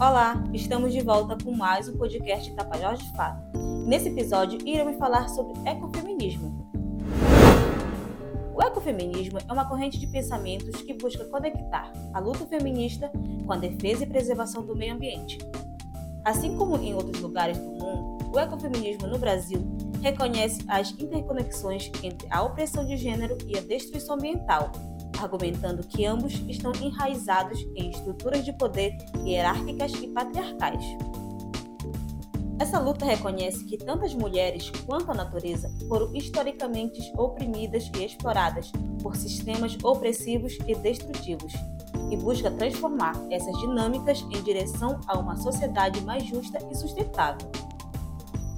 Olá, estamos de volta com mais um podcast Tapajós de Fato. Nesse episódio, iremos falar sobre ecofeminismo. O ecofeminismo é uma corrente de pensamentos que busca conectar a luta feminista com a defesa e preservação do meio ambiente. Assim como em outros lugares do mundo, o ecofeminismo no Brasil reconhece as interconexões entre a opressão de gênero e a destruição ambiental, argumentando que ambos estão enraizados em estruturas de poder hierárquicas e patriarcais. Essa luta reconhece que tanto as mulheres quanto a natureza foram historicamente oprimidas e exploradas por sistemas opressivos e destrutivos, e busca transformar essas dinâmicas em direção a uma sociedade mais justa e sustentável.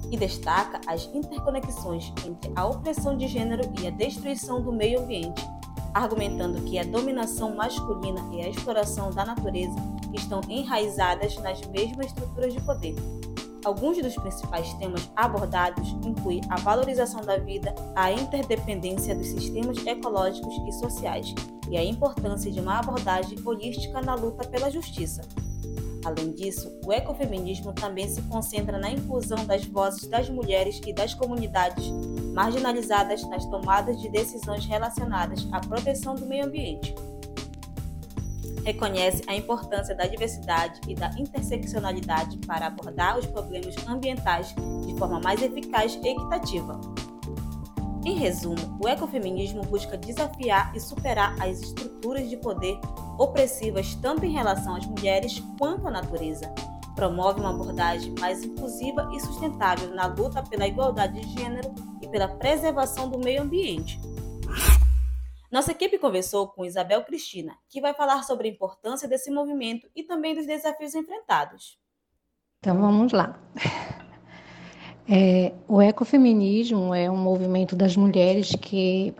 E destaca as interconexões entre a opressão de gênero e a destruição do meio ambiente, argumentando que a dominação masculina e a exploração da natureza estão enraizadas nas mesmas estruturas de poder. Alguns dos principais temas abordados incluem a valorização da vida, a interdependência dos sistemas ecológicos e sociais e a importância de uma abordagem holística na luta pela justiça. Além disso, o ecofeminismo também se concentra na inclusão das vozes das mulheres e das comunidades marginalizadas nas tomadas de decisões relacionadas à proteção do meio ambiente. Reconhece a importância da diversidade e da interseccionalidade para abordar os problemas ambientais de forma mais eficaz e equitativa. Em resumo, o ecofeminismo busca desafiar e superar as estruturas de poder opressivas tanto em relação às mulheres quanto à natureza. Promove uma abordagem mais inclusiva e sustentável na luta pela igualdade de gênero e pela preservação do meio ambiente. Nossa equipe conversou com Isabel Cristina, que vai falar sobre a importância desse movimento e também dos desafios enfrentados. Então vamos lá. É, o ecofeminismo é um movimento das mulheres que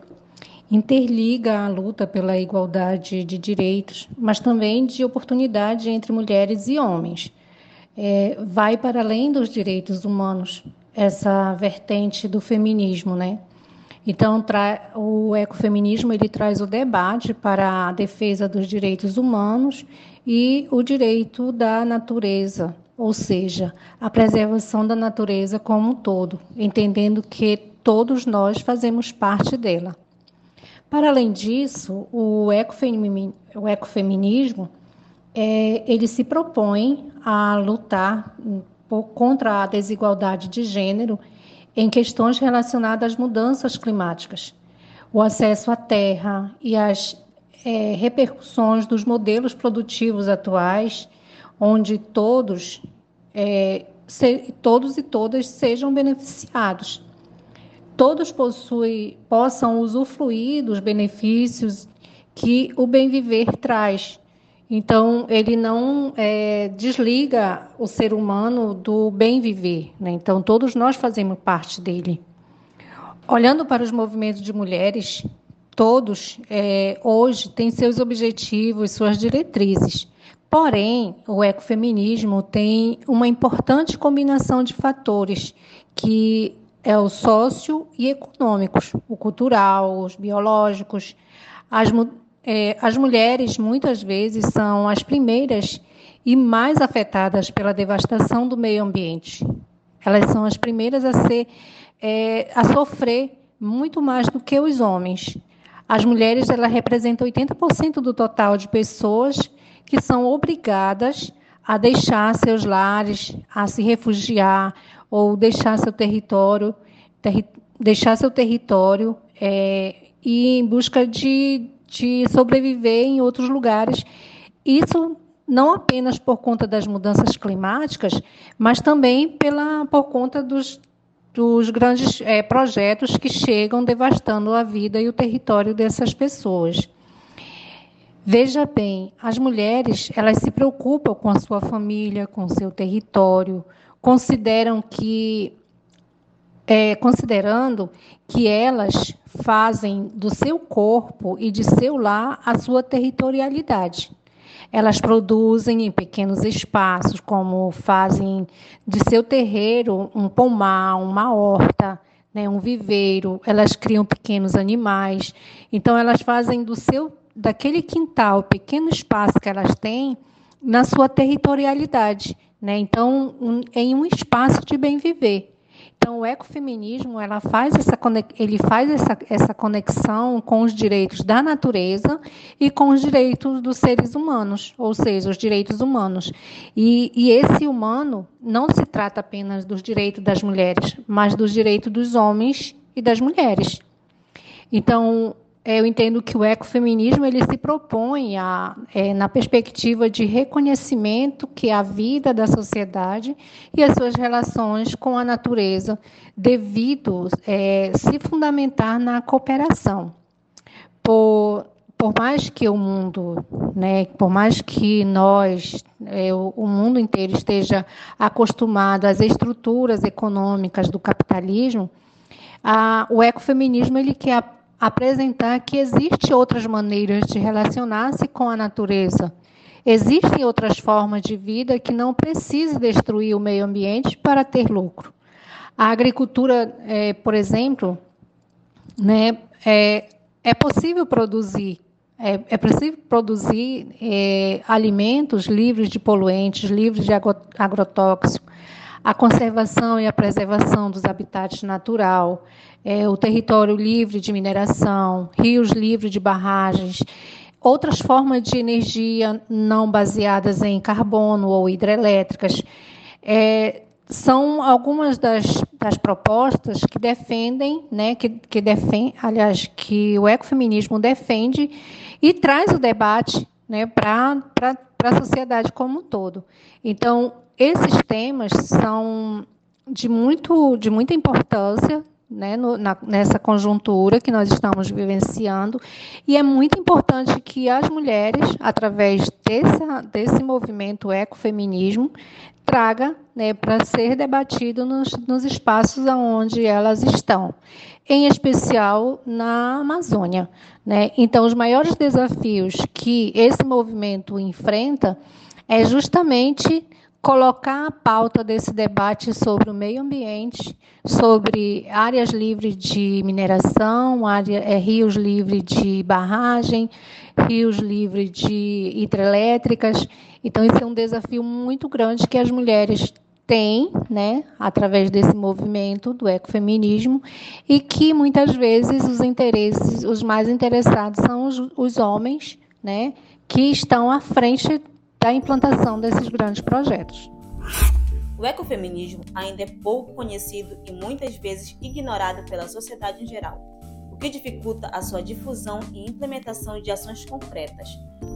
interliga a luta pela igualdade de direitos, mas também de oportunidade entre mulheres e homens. É, vai para além dos direitos humanos, essa vertente do feminismo, né? Então, o ecofeminismo ele traz o debate para a defesa dos direitos humanos e o direito da natureza, ou seja, a preservação da natureza como um todo, entendendo que todos nós fazemos parte dela. Para além disso, o, ecofeminismo, o ecofeminismo é, ele se propõe a lutar por, contra a desigualdade de gênero em questões relacionadas às mudanças climáticas, o acesso à terra e as é, repercussões dos modelos produtivos atuais, onde todos, é, se, todos e todas sejam beneficiados todos possam usufruir dos benefícios que o bem viver traz. Então, ele não é, desliga o ser humano do bem viver. Né? Então, todos nós fazemos parte dele. Olhando para os movimentos de mulheres, todos é, hoje têm seus objetivos, suas diretrizes. Porém, o ecofeminismo tem uma importante combinação de fatores que é o sócio e econômicos, o cultural, os biológicos. As, é, as mulheres, muitas vezes, são as primeiras e mais afetadas pela devastação do meio ambiente. Elas são as primeiras a, ser, é, a sofrer muito mais do que os homens. As mulheres elas representam 80% do total de pessoas que são obrigadas a deixar seus lares, a se refugiar ou deixar seu território, ter, deixar seu território é, e em busca de, de sobreviver em outros lugares. Isso não apenas por conta das mudanças climáticas, mas também pela, por conta dos, dos grandes é, projetos que chegam devastando a vida e o território dessas pessoas. Veja bem, as mulheres elas se preocupam com a sua família, com o seu território, consideram que, é, considerando que elas fazem do seu corpo e de seu lar a sua territorialidade. Elas produzem em pequenos espaços, como fazem de seu terreiro um pomar, uma horta, né, um viveiro. Elas criam pequenos animais. Então elas fazem do seu daquele quintal, pequeno espaço que elas têm, na sua territorialidade, né? Então, um, em um espaço de bem viver. Então, o ecofeminismo ela faz essa, ele faz essa, essa conexão com os direitos da natureza e com os direitos dos seres humanos, ou seja, os direitos humanos. E, e esse humano não se trata apenas dos direitos das mulheres, mas dos direitos dos homens e das mulheres. Então, eu entendo que o ecofeminismo ele se propõe a, é, na perspectiva de reconhecimento que a vida da sociedade e as suas relações com a natureza devido é, se fundamentar na cooperação. Por, por mais que o mundo, né, por mais que nós, é, o, o mundo inteiro esteja acostumado às estruturas econômicas do capitalismo, a, o ecofeminismo ele quer apresentar que existem outras maneiras de relacionar-se com a natureza. Existem outras formas de vida que não precisam destruir o meio ambiente para ter lucro. A agricultura, é, por exemplo, né, é, é possível produzir é, é possível produzir é, alimentos livres de poluentes, livres de agrotóxicos, a conservação e a preservação dos habitats natural, é, o território livre de mineração, rios livres de barragens, outras formas de energia não baseadas em carbono ou hidrelétricas. É, são algumas das, das, propostas que defendem, né, que, que defende, aliás, que o ecofeminismo defende e traz o debate né, para a sociedade como um todo. Então, esses temas são de, muito, de muita importância né, no, na, nessa conjuntura que nós estamos vivenciando. E é muito importante que as mulheres, através desse, desse movimento ecofeminismo, traga né, para ser debatido nos, nos espaços onde elas estão, em especial na Amazônia. Né? Então, os maiores desafios que esse movimento enfrenta é justamente colocar a pauta desse debate sobre o meio ambiente, sobre áreas livres de mineração, área, é, rios livres de barragem, rios livres de hidrelétricas. Então, esse é um desafio muito grande que as mulheres têm, né, através desse movimento do ecofeminismo, e que muitas vezes os interesses, os mais interessados são os, os homens, né, que estão à frente da implantação desses grandes projetos. O ecofeminismo ainda é pouco conhecido e muitas vezes ignorado pela sociedade em geral, o que dificulta a sua difusão e implementação de ações concretas.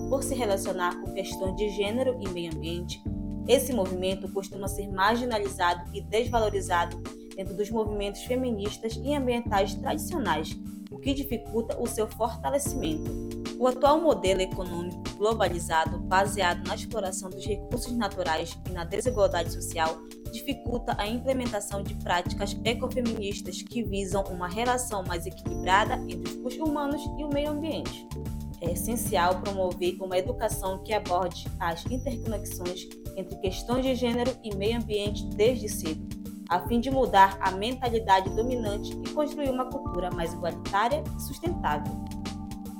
Por se relacionar com questões de gênero e meio ambiente, esse movimento costuma ser marginalizado e desvalorizado dentro dos movimentos feministas e ambientais tradicionais, o que dificulta o seu fortalecimento. O atual modelo econômico globalizado, baseado na exploração dos recursos naturais e na desigualdade social, dificulta a implementação de práticas ecofeministas que visam uma relação mais equilibrada entre os custos humanos e o meio ambiente. É essencial promover uma educação que aborde as interconexões entre questões de gênero e meio ambiente desde cedo, a fim de mudar a mentalidade dominante e construir uma cultura mais igualitária e sustentável.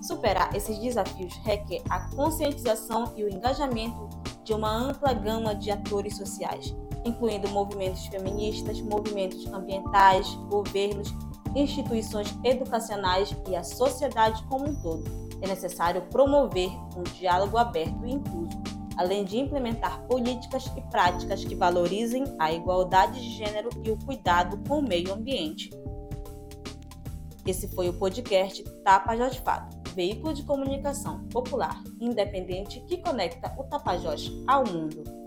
Superar esses desafios requer a conscientização e o engajamento de uma ampla gama de atores sociais, incluindo movimentos feministas, movimentos ambientais, governos, instituições educacionais e a sociedade como um todo. É necessário promover um diálogo aberto e incluso, além de implementar políticas e práticas que valorizem a igualdade de gênero e o cuidado com o meio ambiente. Esse foi o podcast Tapas de Fato veículo de comunicação popular independente que conecta o Tapajós ao mundo.